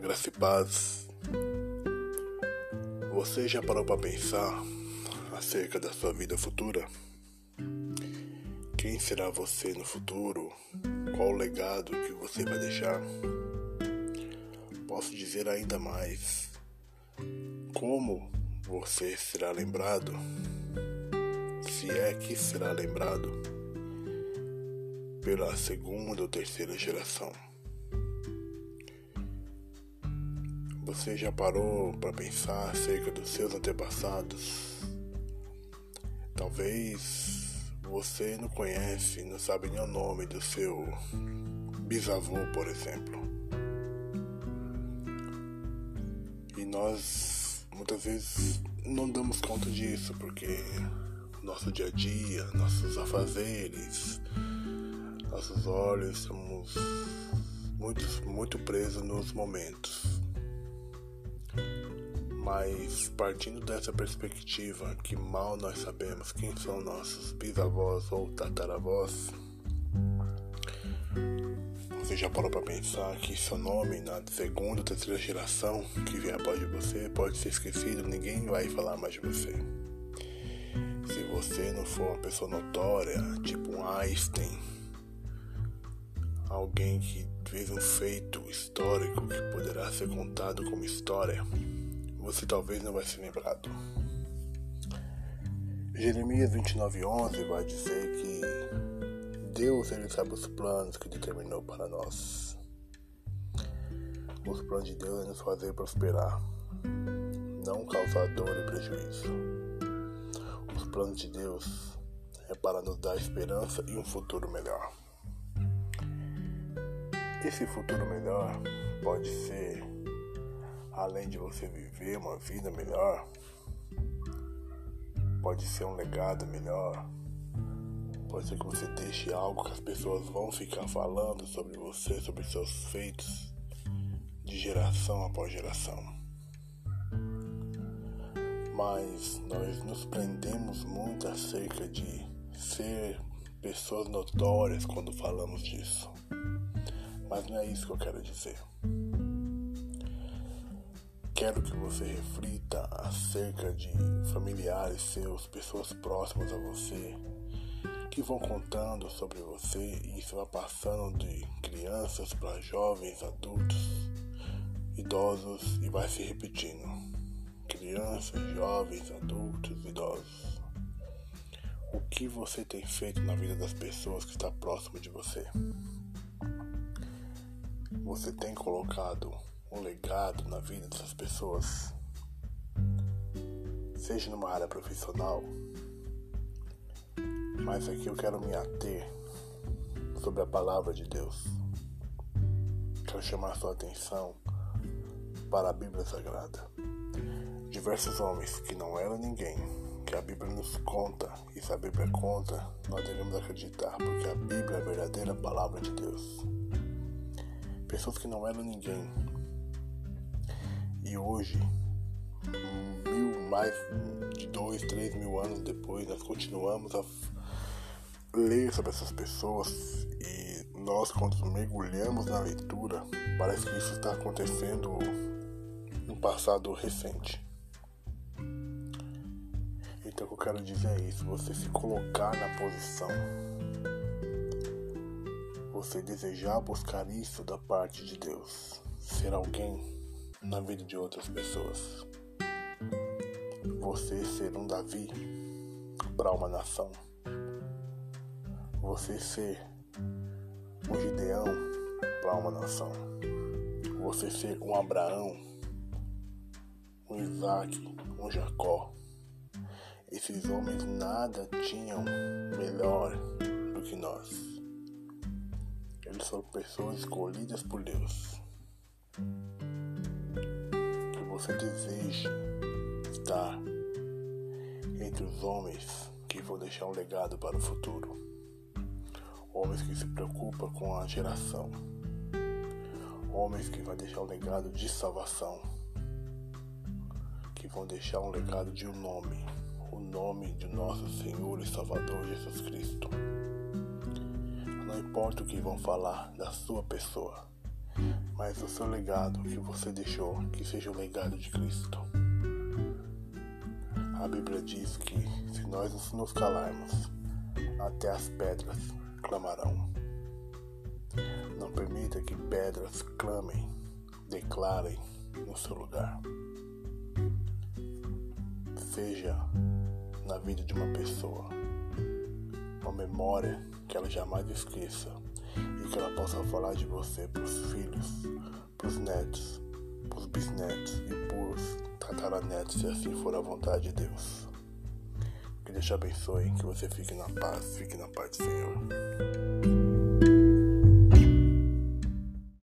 Graça e paz. Você já parou para pensar acerca da sua vida futura? Quem será você no futuro? Qual o legado que você vai deixar? Posso dizer ainda mais: como você será lembrado? Se é que será lembrado pela segunda ou terceira geração. Você já parou para pensar acerca dos seus antepassados? Talvez você não conhece, não sabe nem o nome do seu bisavô, por exemplo. E nós muitas vezes não damos conta disso porque nosso dia a dia, nossos afazeres, nossos olhos estamos muito, muito presos nos momentos. Mas partindo dessa perspectiva que mal nós sabemos quem são nossos bisavós ou tataravós, você já parou para pensar que seu nome na segunda ou terceira geração que vier após de você pode ser esquecido, ninguém vai falar mais de você. Se você não for uma pessoa notória, tipo um Einstein, alguém que fez um feito histórico que poderá ser contado como história, você talvez não vai ser lembrado. Jeremias 29:11 vai dizer que Deus ele sabe os planos que determinou para nós. Os planos de Deus é nos fazer prosperar, não causar dor e prejuízo. Os planos de Deus é para nos dar esperança e um futuro melhor. Esse futuro melhor pode ser além de você viver uma vida melhor, pode ser um legado melhor, pode ser que você deixe algo que as pessoas vão ficar falando sobre você, sobre seus feitos, de geração após geração. Mas nós nos prendemos muito acerca de ser pessoas notórias quando falamos disso. Mas não é isso que eu quero dizer. Quero que você reflita acerca de familiares seus, pessoas próximas a você, que vão contando sobre você e isso vai passando de crianças para jovens, adultos, idosos e vai se repetindo. Crianças, jovens, adultos, idosos. O que você tem feito na vida das pessoas que está próximo de você? Você tem colocado um legado na vida dessas pessoas, seja numa área profissional, mas aqui eu quero me ater sobre a palavra de Deus. Quero chamar sua atenção para a Bíblia Sagrada. Diversos homens que não eram ninguém, que a Bíblia nos conta, e se a Bíblia conta, nós devemos acreditar, porque a Bíblia é a verdadeira palavra de Deus. Pessoas que não eram ninguém, e hoje, mil, mais de dois, três mil anos depois, nós continuamos a ler sobre essas pessoas e nós, quando mergulhamos na leitura, parece que isso está acontecendo no passado recente. Então, o que eu quero dizer é isso: você se colocar na posição, você desejar buscar isso da parte de Deus, ser alguém na vida de outras pessoas. Você ser um Davi para uma nação. Você ser um Gideão para uma nação. Você ser um Abraão, um Isaac, um Jacó. Esses homens nada tinham melhor do que nós. Eles foram pessoas escolhidas por Deus você deseja estar entre os homens que vão deixar um legado para o futuro. Homens que se preocupam com a geração. Homens que vão deixar um legado de salvação. Que vão deixar um legado de um nome. O nome de nosso Senhor e Salvador Jesus Cristo. Não importa o que vão falar da sua pessoa mas o seu legado que você deixou que seja o legado de Cristo. A Bíblia diz que se nós nos calarmos, até as pedras clamarão. Não permita que pedras clamem, declarem no seu lugar. Seja na vida de uma pessoa uma memória que ela jamais esqueça e que ela possa falar de você para os filhos, para os netos, para os bisnetos e para os tataranetos, se assim for a vontade de Deus. Que Deus te abençoe, que você fique na paz, fique na paz do Senhor.